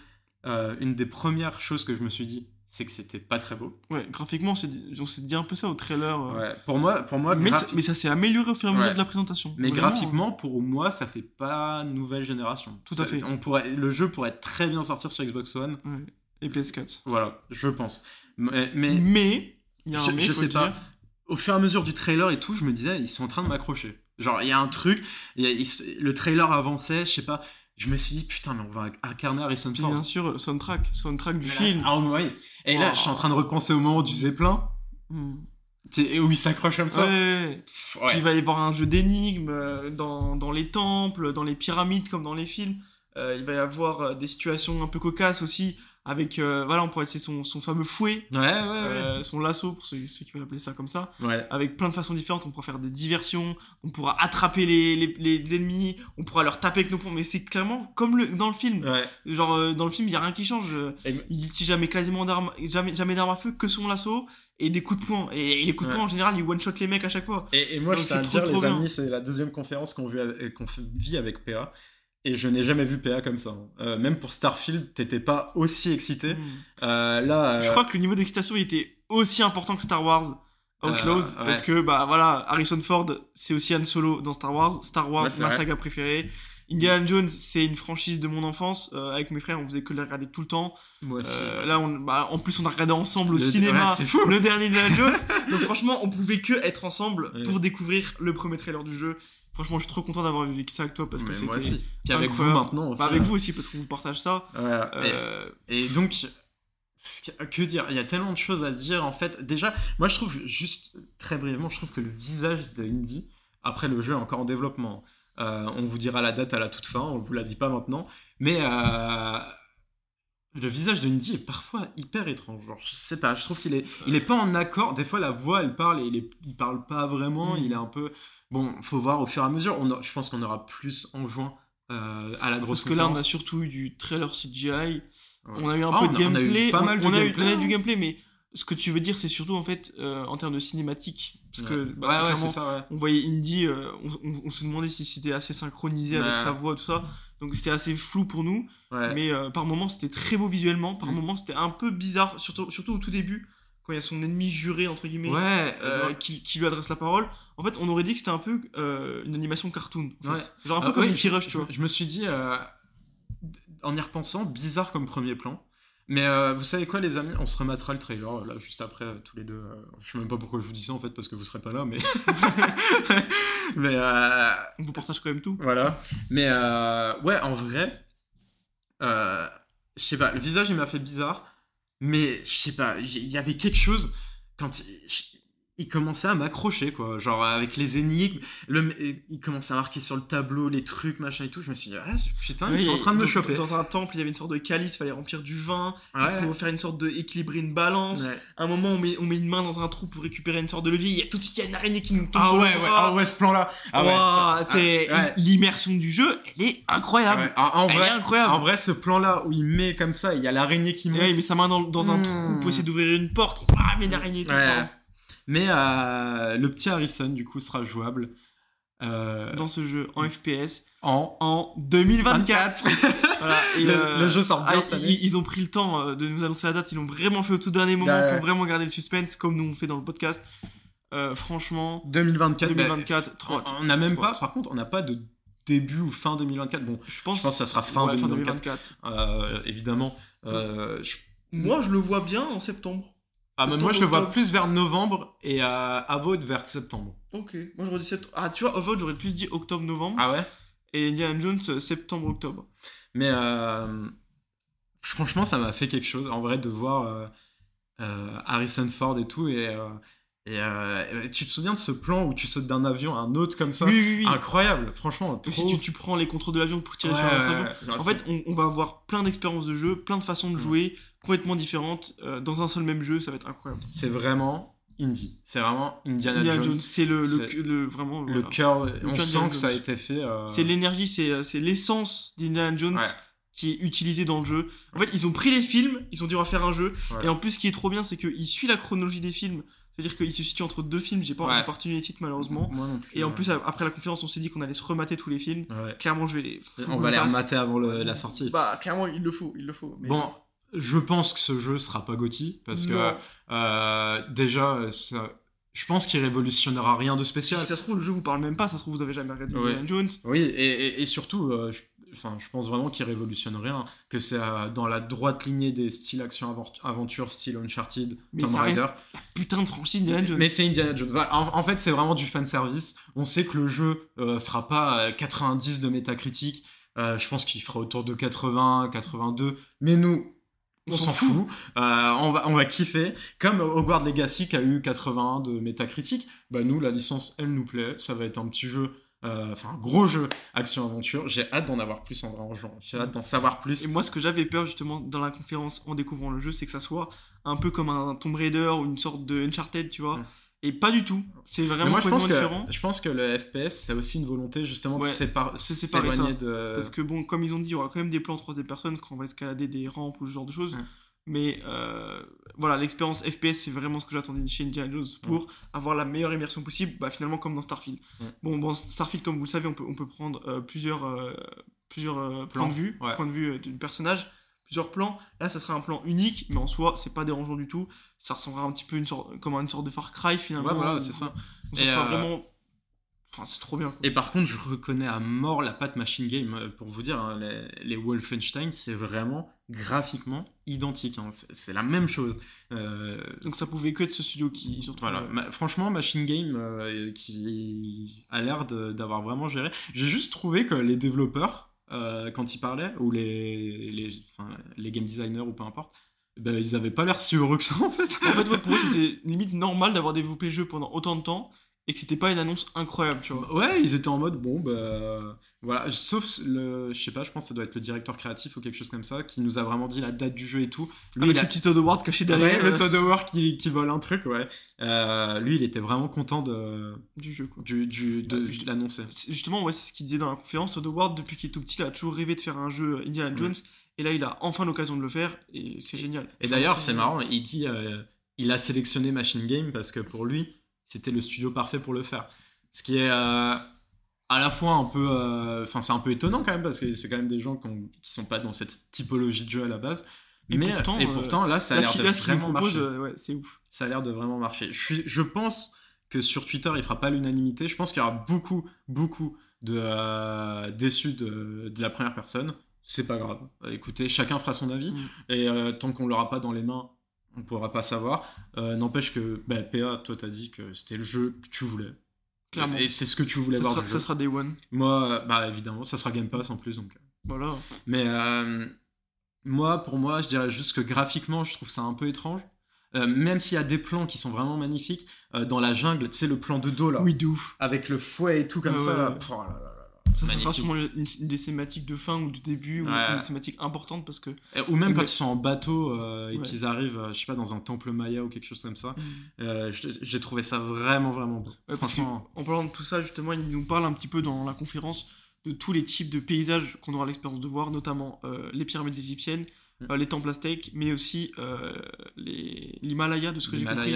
euh, une des premières choses que je me suis dit, c'est que c'était pas très beau. Ouais, graphiquement, on s'est dit, un peu ça au trailer. euh. Ouais. Pour moi, pour moi mais, graphi- mais ça s'est amélioré au fur et à mesure Ouais. de la présentation. mais Vraiment, graphiquement, pour moi, ça fait pas nouvelle génération. Tout à Ça- fait. On pourrait, le jeu pourrait très bien sortir sur Xbox One. euh, ouais. Et PS4. Voilà, je pense. Mais, mais Mais, il y a un je, mais, je faut sais pas. Au fur et à mesure du trailer et tout, je me disais, ils sont en train de m'accrocher. Genre, il y a un truc, y a- le trailer avançait, je sais pas. Je me suis dit, putain, mais on va incarner Harrison Ford. bien sûr, soundtrack, soundtrack du là- film. Ah ouais. Et là, Oh. je suis en train de repenser au moment du Zeppelin, Hmm. où il s'accroche comme ça. Ouais. Pff, Puis il va y avoir un jeu d'énigmes euh, dans, dans les temples, dans les pyramides comme dans les films. Euh, il va y avoir euh, des situations un peu cocasses aussi avec, euh, voilà, on pourrait essayer son, son fameux fouet, Ouais, ouais, ouais. euh, son lasso pour ceux, ceux qui veulent appeler ça comme ça. Avec plein de façons différentes, on pourra faire des diversions, on pourra attraper les, les, les ennemis, on pourra leur taper avec nos poings. Mais c'est clairement comme le, dans le film. Genre euh, dans le film, il y a rien qui change. Il utilise jamais quasiment d'armes, jamais, jamais d'armes à feu, que son lasso et des coups de poing. Et, les coups de Ouais. poing en général, il one shot les mecs à chaque fois. Et, et moi, Donc je tiens à dire, trop les bien. amis, c'est la deuxième conférence qu'on vit avec PA. Et je n'ai jamais vu PA comme ça. hein. Euh, même pour Starfield, t'étais pas aussi excité. Hmm. Euh, là, Je euh, crois que le niveau d'excitation il était aussi important que Star Wars Outlaws ouais. parce que bah voilà Harrison Ford c'est aussi Han Solo dans Star Wars Star Wars c'est ma vrai. saga préférée Indiana Jones c'est une franchise de mon enfance Euh, avec mes frères on faisait que la regarder tout le temps moi aussi. Euh, là on bah, en plus on a regardé ensemble au Le- cinéma ouais, c'est fou. le dernier Indiana Jones donc franchement on pouvait que être ensemble Ouais. pour découvrir le premier trailer du jeu franchement je suis trop content d'avoir vécu ça avec toi parce que Mais moi c'était aussi. Puis avec vous maintenant aussi. Bah, avec hein. vous aussi parce qu'on vous partage ça Voilà. Et- Euh, Et donc, que- que dire Il y a tellement de choses à dire en fait. Déjà, moi je trouve, juste très brièvement, je trouve que le visage de Indy, après le jeu est encore en développement, euh, on vous dira la date à la toute fin, on vous la dit pas maintenant, mais euh, le visage de Indy est parfois hyper étrange. Genre, je sais pas, je trouve qu'il est, il est pas en accord. Des fois, la voix elle parle et il, est, il parle pas vraiment, Mm. il est un peu. Bon, faut voir au fur et à mesure. On a- je pense qu'on aura plus en juin. euh, à la grosse parce que là on a surtout eu du trailer CGI Ouais. On a eu un Ah, peu on de a- on a eu gameplay. pas mal de on a eu- gameplay, on a eu du gameplay, mais ce que tu veux dire, c'est surtout en fait euh, en termes de cinématique. Parce que Ouais. bah, ouais, ça, on voyait Indy, euh, on, se demandait si c'était assez synchronisé avec sa voix, tout ça. Donc c'était assez flou pour nous. Mais par moments, c'était très beau visuellement. Par Mm. moments, c'était un peu bizarre, surtout, surtout au tout début, quand il y a son ennemi juré, entre guillemets, qui lui adresse la parole. En fait, on aurait dit que c'était un peu euh, une animation cartoon. en fait. Ouais. Genre un peu euh, comme ouais, Mickey Rush, tu vois. je me suis dit, euh, en y repensant, bizarre comme premier plan. Mais euh, vous savez quoi, les amis? On se remettra le trailer là juste après, tous les deux. je sais même pas pourquoi je vous dis ça en fait, parce que vous serez pas là, mais. mais On vous partage quand même tout. voilà. Mais ouais, en vrai, je sais pas, le visage il m'a fait bizarre, mais je sais pas, il y avait quelque chose quand il, il commençait à m'accrocher quoi, genre avec les énigmes, le, il commençait à marquer sur le tableau les trucs machin et tout, je me suis dit ah, putain ils Oui, sont en train de me dans- choper. Dans un temple, il y avait une sorte de calice, il fallait remplir du vin. Ouais. pour faire une sorte de équilibrer une balance. Ouais. À un moment, on met, on met une main dans un trou pour récupérer une sorte de levier. Il y a tout de suite il y a une araignée qui nous tombe Ah ouais, ouais, ah ouais, ce plan là. Ah ouais, c'est ah, l'immersion du jeu, elle est incroyable. En, Elle vrai, est incroyable. en vrai, ce plan là où il met comme ça, il y a l'araignée qui monte. ouais, il met sa main dans, dans un trou pour essayer d'ouvrir une porte. Ah, mais une araignée tout le temps. Mais euh, le petit Harrison, du coup, sera jouable euh, Dans ce jeu en FPS en en 2024. 24. Voilà, et, Le- euh, le jeu sort bien ah, cette ils, année. ils ont pris le temps de nous annoncer la date. Ils l'ont vraiment fait au tout dernier moment Ouais. pour vraiment garder le suspense, comme nous on fait dans le podcast. Euh, franchement, 2024. bah, 2024, trop on- n'a même pas, par contre, on n'a pas de début ou fin 2024. Bon, Je pense, je pense que ça sera fin ouais, 2024. Euh, évidemment. Je- Moi, je le vois bien en septembre. Ah, moi, je le vois plus vers novembre et euh, Avowed vers septembre. Ok. Moi, j'aurais dit septembre. Ah, tu vois, Overwatch, j'aurais plus dit octobre-novembre. Ah ouais? Et Indiana Jones, euh, septembre-octobre. Mais euh, franchement, ça m'a fait quelque chose, en vrai, de voir euh, euh, Harrison Ford et tout. Et, et tu te souviens de ce plan où tu sautes d'un avion à un autre comme ça? Oui, oui, oui. Incroyable, franchement. Trop... si tu, tu prends les contrôles de l'avion pour tirer Ouais, sur un autre avion. Genre, En fait, on, on va avoir plein d'expériences de jeu, plein de façons de Mm. jouer, complètement différentes, euh, dans un seul même jeu, ça va être incroyable. c'est vraiment indie. C'est vraiment Indiana, Indiana Jones. Jones, c'est le, le, c'est le- vraiment. Le voilà. cœur, on cœur sent que ça a été fait. euh, C'est l'énergie, c'est euh, c'est l'essence d'Indiana Jones Ouais. qui est utilisée dans le jeu. En fait, ils ont pris les films, ils ont dit on va faire un jeu. Ouais. Et en plus, ce qui est trop bien, c'est qu'il suit la chronologie des films. C'est-à-dire qu'il se situe entre deux films, j'ai pas, Ouais. retenu les titres malheureusement. Moi non plus. Et en ouais. plus, après la conférence, on s'est dit qu'on allait se remater tous les films. Ouais. Clairement, je vais les. on va les remater avant le- la sortie. Bah, clairement, il le faut, il le faut. Mais- Bon, je pense que ce jeu sera pas Gotti parce que euh, déjà, ça- je pense qu'il révolutionnera rien de Si spécial. ça se trouve, le jeu vous parle même pas, ça se trouve, vous avez jamais regardé Ouais. Indiana Jones. Oui, et, et- et surtout, euh, je, enfin, je pense vraiment qu'il révolutionne rien, que c'est euh, dans la droite lignée des styles action-aventure, style Uncharted, Mais Tomb Raider. Putain de franchise Indiana Jones. Mais c'est Indiana Jones. En, en fait, c'est vraiment du fanservice. On sait que le jeu fera pas euh, 90 de métacritique. Je pense qu'il fera autour de 80, 82. Mais nous, on, s'en fout. Euh, on, va, on va kiffer. Comme Hogwarts Legacy qui a eu 81 de métacritique, bah nous, la licence, elle nous plaît. Ça va être un petit jeu, euh, enfin un gros jeu action-aventure. J'ai hâte d'en avoir plus en vrai en jouant. J'ai hâte d'en savoir plus. Et moi, ce que j'avais peur justement dans la conférence en découvrant le jeu, c'est que ça soit un peu comme un Tomb Raider ou une sorte de Uncharted, tu vois. Mm. Et pas du tout. C'est vraiment moi, je pense, complètement que, différent. je pense que le FPS, c'est aussi une volonté justement Ouais, de s'éloigner de. Parce que bon, comme ils ont dit, il y aura quand même des plans troisième personne quand on va escalader des rampes ou ce genre de choses. Ouais. Mais euh, voilà, l'expérience FPS, c'est vraiment ce que j'attendais chez Indiana Jones pour avoir la meilleure immersion possible, bah, finalement comme dans Starfield. Bon, bon, Starfield, comme vous le savez, on peut, on peut prendre euh, plusieurs, euh, plusieurs plans de vue, point de vue du personnage, plusieurs plans. Là, ça sera un plan unique, mais en soi, c'est pas dérangeant du tout. Ça ressemblera un petit peu une sorte, comme à une sorte de Far Cry finalement. Ouais, voilà, c'est ça. ça sera euh, vraiment. Enfin, c'est trop bien. quoi. Et par contre, je reconnais à mort la patte Machine Game. Euh, Pour vous dire, hein, les, les Wolfenstein, c'est vraiment graphiquement identique. hein. C'est la même chose. Euh, Donc ça pouvait que être ce studio qui surtout. voilà. euh, Ma- franchement, Machine Game euh, qui a l'air d'avoir vraiment géré. J'ai juste trouvé que les développeurs, quand ils parlaient, ou les, les, enfin, les game designers, ou peu importe, ben, ils avaient pas l'air si heureux que ça en fait. En fait, ouais, pour eux, c'était limite normal d'avoir développé le jeu pendant autant de temps et que c'était pas une annonce incroyable, tu vois. Ouais, ils étaient en mode bon bah voilà, sauf le je sais pas, je pense que ça doit être le directeur créatif ou quelque chose comme ça qui nous a vraiment dit la date du jeu et tout. Lui Avec il a le petit Todd Howard caché derrière Ouais, euh, le Todd Howard qui, qui vole un truc, ouais. Euh, lui, il était vraiment content de, du jeu, quoi. du, du- de, Bah, de l'annoncer. Justement, ouais, c'est ce qu'il disait dans la conférence. Todd Howard, depuis qu'il est tout petit, il a toujours rêvé de faire un jeu Indiana Ouais. Et là, il a enfin l'occasion de le faire et c'est génial. Et d'ailleurs, c'est marrant, il dit euh, il a sélectionné Machine Game parce que pour lui, c'était le studio parfait pour le faire. Ce qui est euh, à la fois un peu. euh, Enfin, c'est un peu étonnant quand même parce que c'est quand même des gens qui, qui sont pas dans cette typologie de jeu à la base. Et mais pourtant, et euh, pourtant, là, ça a l'air de vraiment marcher. euh, ouais, c'est ouf. Ça a l'air de vraiment marcher. Je, suis, je pense que sur Twitter, il fera pas l'unanimité. Je pense qu'il y aura beaucoup, beaucoup de euh, déçus de, de la première personne. C'est pas grave. Euh, Écoutez, chacun fera son avis. Mm. Et euh, tant qu'on l'aura pas dans les mains, on pourra pas savoir. Euh, N'empêche que, bah, PA, toi, t'as dit que c'était le jeu que tu voulais. Clairement. Et c'est ce que tu voulais Ça voir sera, du ça jeu. sera Day One. Moi, euh, bah évidemment, ça sera Game Pass en plus. Donc. Voilà. Mais euh, moi, pour moi, je dirais juste que graphiquement, je trouve ça un peu étrange. Euh, même s'il y a des plans qui sont vraiment magnifiques, euh, dans la jungle, tu sais, le plan de dos là, Oui, de ouf. avec le fouet et tout comme Ouais, ça. ouais, ouais. Oh là là. Ça, Magnifique. sûrement une, une des cinématiques de fin ou de début ou une cinématique importante parce que. Ou même Ouais. quand ils sont en bateau euh, et Ouais. qu'ils arrivent, euh, je sais pas, dans un temple maya ou quelque chose comme ça. Mm. Euh, j'ai trouvé ça vraiment, vraiment beau. Ouais, Franchement, en parlant de tout ça, justement, il nous parle un petit peu dans la conférence de tous les types de paysages qu'on aura l'expérience de voir, notamment les pyramides égyptiennes, Mm. les temples aztèques, mais aussi l'Himalaya, de ce que j'ai compris.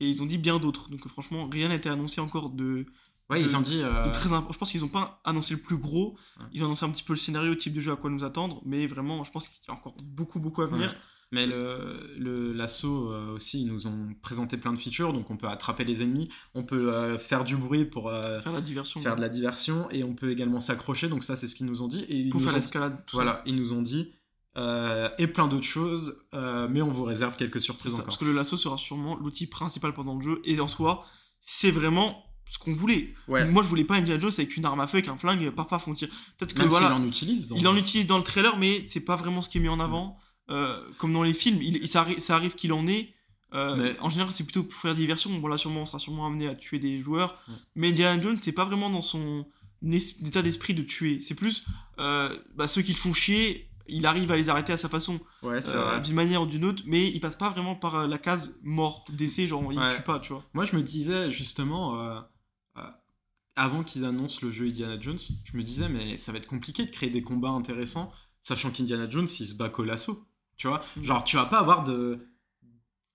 Et ils ont dit bien d'autres. Donc, franchement, rien n'a été annoncé encore de, ouais, ils de- ont dit. euh, très Je pense qu'ils n'ont pas annoncé le plus gros. Ouais. Ils ont annoncé un petit peu le scénario, le type de jeu à quoi nous attendre. Mais vraiment, je pense qu'il y a encore beaucoup, beaucoup à venir. Ouais. Mais le, l'assaut euh, aussi, ils nous ont présenté plein de features, donc on peut attraper les ennemis, on peut euh, faire du bruit pour euh, Faire la diversion. faire de la diversion, et on peut également s'accrocher, donc ça c'est ce qu'ils nous ont dit. Et ils Pour nous faire l'escalade. ça. Voilà, ils nous ont dit, euh, et plein d'autres choses, euh, mais on vous réserve quelques surprises ça, encore. Parce que le lasso sera sûrement l'outil principal pendant le jeu. Et en soi, c'est vraiment ce qu'on voulait. Ouais. Moi, je voulais pas Indiana Jones avec une arme à feu, avec un flingue, paf paf, on tire. Peut-être que Même voilà, s'il en utilise. dans- il en utilise dans le trailer, mais c'est pas vraiment ce qui est mis en avant. Euh, comme dans les films, il, il- ça, arri- ça arrive qu'il en ait. Euh, Mais- En général, c'est plutôt pour faire diversion. Bon, là, sûrement, on sera sûrement amené à tuer des joueurs. Ouais. Mais Indiana Jones, c'est pas vraiment dans son état d'esprit de tuer. C'est plus euh, bah, ceux qui le font chier, il arrive à les arrêter à sa façon, Ouais, euh, d'une manière ou d'une autre, mais il passe pas vraiment par la case mort, décès, genre il Ouais. tue pas, tu vois. Moi, je me disais justement, euh, avant qu'ils annoncent le jeu Indiana Jones, je me disais, mais ça va être compliqué de créer des combats intéressants, sachant qu'Indiana Jones, il se bat qu'au lasso. Tu vois Mm. Genre, tu vas pas avoir de.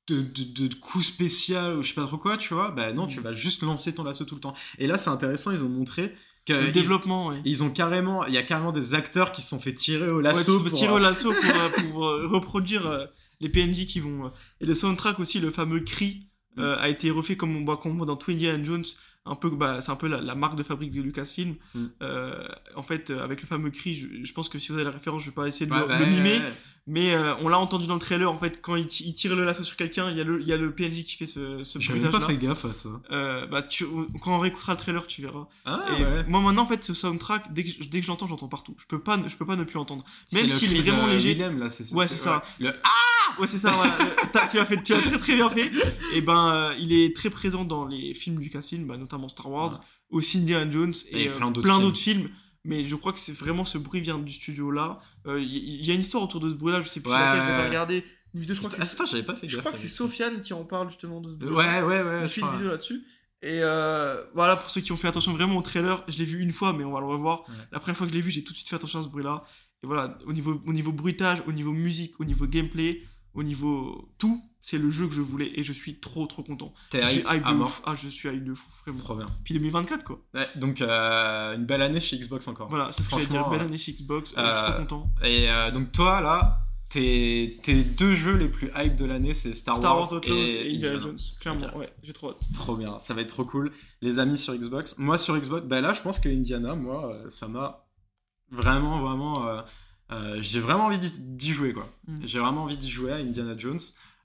De, de, de coups spéciaux ou je sais pas trop quoi, tu vois, bah non, Mm. tu vas juste lancer ton lasso tout le temps. Et là, c'est intéressant, ils ont montré que Le ils- développement, ouais. ils, ont carrément, il y a carrément des acteurs qui se sont fait tirer au lasso. pour, tirer euh, au lasso pour, pour, reproduire euh, les PNJ qui vont. euh, Et le soundtrack aussi, le fameux cri, Mm. euh, a été refait comme on, voit- comme on voit dans Twin Indiana Jones. Un peu, bah, c'est un peu la, la marque de fabrique de Lucasfilm. Mm. Euh, en fait, euh, avec le fameux cri, je, je pense que si vous avez la référence, je vais pas essayer de Ouais, le, bah, le ouais, mimer. ouais. Mais euh, on l'a entendu dans le trailer, en fait, quand il, ti- il tire le lasso sur quelqu'un, il y, a le- il y a le PNJ qui fait ce, ce J'avais même pas fait gaffe à ça. Euh, bah, tu, quand on réécoutera le trailer, tu verras. Ah Et ouais. moi maintenant en fait ce soundtrack dès que, dès que je l'entends j'entends partout. Je peux pas je peux pas ne plus l'entendre. C'est Même s'il est vraiment léger. Willem, là, c'est Ouais, c'est ça. Le Ouais c'est ça. voilà. Tu as fait tu as très très bien fait. Et ben euh, il est très présent dans les films Lucasfilm, bah, notamment Star Wars, Ouais. aussi Indiana Jones et, Et euh, plein d'autres plein films. d'autres films. Mais je crois que c'est vraiment ce bruit vient du studio là. Il y, y a une histoire autour de ce bruit là. Je sais plus Ouais, sur laquelle j'avais regardé une vidéo. Je crois que Ah, c'est j'avais pas fait gaffe. je crois que c'est Sofiane qui en parle justement de ce bruit. Ouais, ouais, ouais. Il je fait une vidéo là-dessus. Et euh, voilà, pour ceux qui ont fait attention vraiment au trailer, je l'ai vu une fois, mais on va le revoir. Ouais. La première fois que je l'ai vu, j'ai tout de suite fait attention à ce bruit-là. Et voilà, au niveau, au niveau bruitage, au niveau musique, au niveau gameplay, au niveau tout, c'est le jeu que je voulais et je suis trop trop content. T'es hype hype de mort. ouf. Ah, je suis hype de fou, vraiment. Trop bien. Puis 2024, quoi. Ouais, donc, euh, une belle année chez Xbox encore. Voilà, c'est ce que j'allais dire. Belle euh, année chez Xbox, euh, je euh, suis trop content. Et euh, donc, toi, là, tes, tes deux jeux les plus hype de l'année, c'est Star, Star Wars, Wars et, et Indiana. Jones. Clairement, ouais, j'ai trop hâte. Trop bien, ça va être trop cool. Les amis sur Xbox. Moi, sur Xbox, bah là, je pense que Indiana, moi, euh, ça m'a vraiment, vraiment. Euh, j'ai vraiment envie d'y jouer, quoi. Mm. J'ai vraiment envie d'y jouer à Indiana Jones.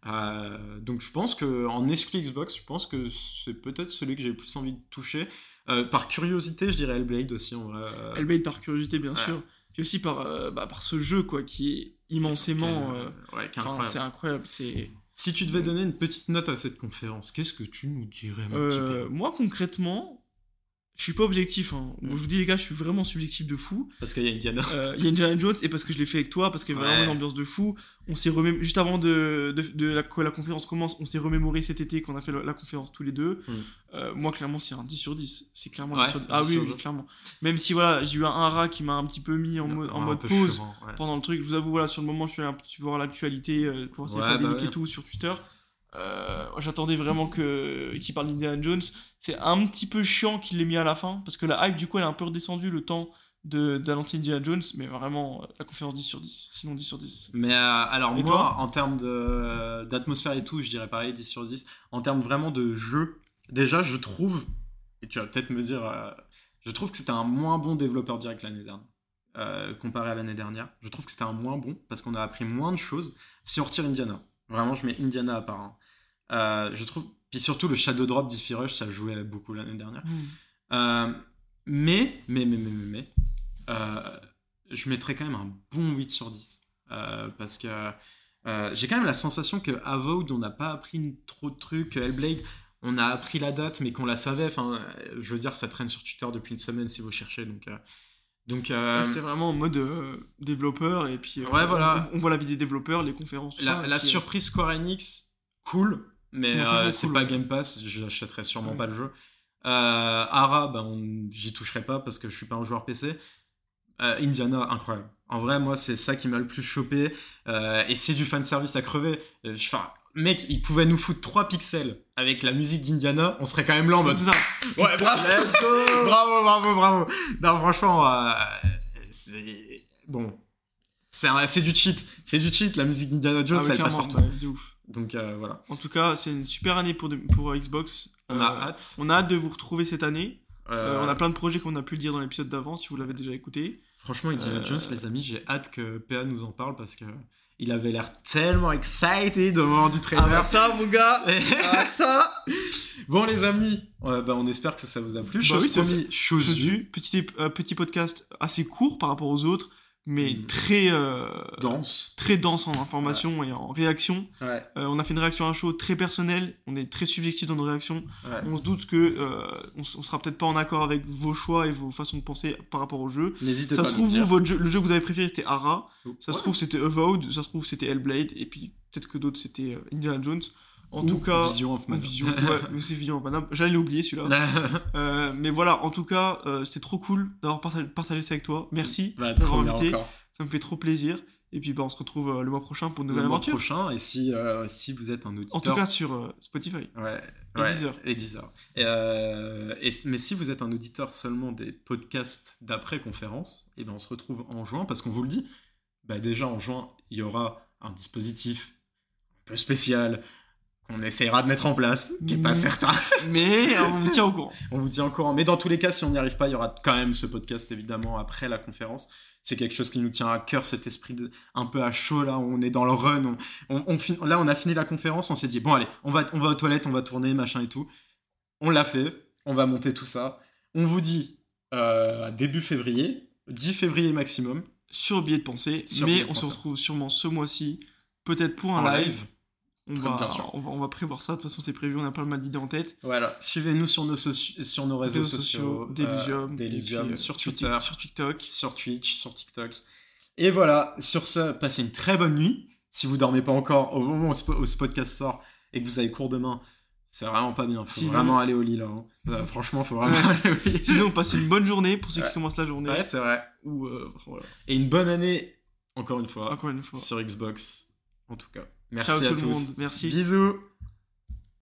Euh, donc, je pense que en exclu Xbox, je pense que c'est peut-être celui que j'ai le plus envie de toucher. Euh, par curiosité, je dirais Hellblade aussi, en vrai. euh, Hellblade par curiosité, bien ouais. sûr. Puis aussi par, bah, par ce jeu, quoi, qui est immensément. ouais, incroyable. c'est incroyable. C'est. Si tu devais donner une petite note à cette conférence, qu'est-ce que tu nous dirais, mon petit moi, concrètement, je suis pas objectif. Hein. Bon, Mm. je vous dis, les gars, je suis vraiment subjectif de fou. Parce qu'il y a Indiana. Euh, Il y a Indiana Jones, et parce que je l'ai fait avec toi, parce qu'il y a vraiment une ambiance de fou. On s'est Juste avant de, de, de la, que la conférence commence, on s'est remémoré cet été qu'on a fait la, la conférence tous les deux. Mm. Euh, moi, clairement, c'est un 10 sur 10. C'est clairement Ouais, 10 sur 10. 10 Ah oui, sur oui, 10. clairement. Même si, voilà, j'ai eu un, un rat qui m'a un petit peu mis en, mode, en Un mode peu pause ouais. pendant le truc. Je vous avoue, voilà, sur le moment, je suis allé un petit peu voir l'actualité, euh, pour voir s'il y a Ouais, pas des bah leaks ouais. et tout sur Twitter. Euh, J'attendais vraiment que qu'il parle d'Indiana Jones. C'est un petit peu chiant qu'il l'ait mis à la fin, parce que la hype, du coup, elle a un peu redescendu le temps d'annoncer Indiana Jones, mais vraiment, euh, la conférence 10 sur 10, sinon 10 sur 10. Mais euh, alors Et moi, en termes d'atmosphère et tout, je dirais pareil, 10 sur 10. En termes vraiment de jeu, déjà, je trouve, et tu vas peut-être me dire, euh, je trouve que c'était un moins bon développeur direct l'année dernière. euh, comparé à l'année dernière. Je trouve que c'était un moins bon, parce qu'on a appris moins de choses. Si on retire Indiana, vraiment, je mets Indiana à part. hein. Euh, je trouve, puis surtout le Shadow Drop d'Iffy Rush, ça jouait beaucoup l'année dernière. Euh, mais, mais, mais, mais, mais, mais, euh, je mettrais quand même un bon 8 sur 10. Euh, parce que euh, j'ai quand même la sensation que Avowed, on n'a pas appris trop de trucs. Hellblade, on a appris la date, mais qu'on la savait. Enfin, euh, je veux dire, ça traîne sur Twitter depuis une semaine si vous cherchez. Donc, euh, donc euh, Ouais, C'était vraiment en mode euh, développeur, et puis euh, Ouais, voilà. on, on voit la vie des développeurs, les conférences, tout la, ça, la et puis, euh, surprise Square Enix, cool. Mais c'est cool, pas ouais. Game Pass, j'achèterai sûrement Ouais. pas le jeu. Ara, ben, on- j'y toucherai pas parce que je suis pas un joueur PC. Indiana, incroyable. En vrai, moi, c'est ça qui m'a le plus chopé. Et c'est du fanservice à crever. Enfin, mec, il pouvait nous foutre 3 pixels avec la musique d'Indiana, on serait quand même là en mode. c'est ça. Ouais, bravo, bravo, bravo, bravo. Non, franchement, euh, c'est. Bon. C'est un- c'est du cheat. C'est du cheat, la musique d'Indiana Jones, Ah oui, elle passe partout. de ouf. Donc euh, voilà. En tout cas, c'est une super année pour, de- pour euh, Xbox. On Euh, a hâte. On a hâte de vous retrouver cette année. Euh, Euh, on a plein de projets qu'on a pu le dire dans l'épisode d'avant, si vous l'avez déjà écouté. Franchement, Indiana Euh, Jones, les amis, j'ai hâte que PA nous en parle parce que il avait l'air tellement excited au moment du trailer. Ah bah ça, mon gars Ah ça bon, les amis, euh, bah, on espère que ça vous a plu. Bah chose oui, promis, chose Chose due. petit, euh, petit podcast assez court par rapport aux autres, mais Mm. très, euh, Danse. très dense en information et en réaction. Ouais. Euh, on a fait une réaction à chaud très personnelle, on est très subjectif dans nos réactions. ouais. On se doute que euh, on, sera peut-être pas en accord avec vos choix et vos façons de penser par rapport au jeu. N'hésitez Ça pas se trouve, vous, votre jeu- le jeu que vous avez préféré c'était Ara, ça se trouve c'était Avowed, ça se trouve c'était Hellblade, et puis peut-être que d'autres c'était euh, Indiana Jones. En Ou tout cas, Vision of. Vision, ouais, c'est Vision of. J'allais l'oublier celui-là. Euh, mais voilà, en tout cas, euh, c'était trop cool d'avoir partagé, partagé ça avec toi. Merci Bah, d'avoir invité. encore. Ça me fait trop plaisir. Et puis bah, on se retrouve euh, le mois prochain pour une nouvelle le mois aventure. prochain. Et si, euh, si vous êtes un auditeur. En tout cas sur euh, Spotify. Ouais. Et ouais, Deezer. Et Deezer. Et, euh, et- mais si vous êtes un auditeur seulement des podcasts d'après-conférence, et ben on se retrouve en juin parce qu'on vous le dit. Bah déjà en juin, il y aura un dispositif un peu spécial qu'on essaiera de mettre en place, qui est pas Mm. certain. Mais on vous tient au courant. on vous tient au courant. Mais dans tous les cas, si on n'y arrive pas, il y aura quand même ce podcast évidemment après la conférence. C'est quelque chose qui nous tient à cœur, cet esprit de, un peu à chaud là, on est dans le run. On, on- on fin- là, on a fini la conférence, on s'est dit bon allez, on va, on va aux toilettes, on va tourner, machin et tout. On l'a fait, on va monter tout ça. On vous dit euh, début février, 10 février maximum, Sur Billet de Pensée. Sur mais on se retrouve sûrement ce mois-ci. Peut-être pour un en live. live. On, Très va, bien sûr. on, va, on va prévoir ça. De toute façon, c'est prévu. On a pas mal d'idées en tête. Voilà, suivez-nous sur nos, soci- sur nos réseaux, Réseaux sociaux, euh, puis, euh, sur Twitter, sur TikTok. sur Twitch, sur TikTok. Et voilà, sur ce, passez une très bonne nuit. Si vous dormez pas encore au moment où ce, podcast sort et que vous avez cours demain, c'est vraiment pas bien. Faut Sinon- vraiment aller au lit là. hein. Euh, franchement, faut vraiment aller au lit. Sinon, passez une bonne journée pour ceux Ouais. qui commencent la journée. Ouais, c'est vrai. Ou euh, voilà. Et une bonne année, encore une fois, Encore une fois. sur Xbox. En tout cas, merci Ciao à tout tous. le monde. Merci. Bisous.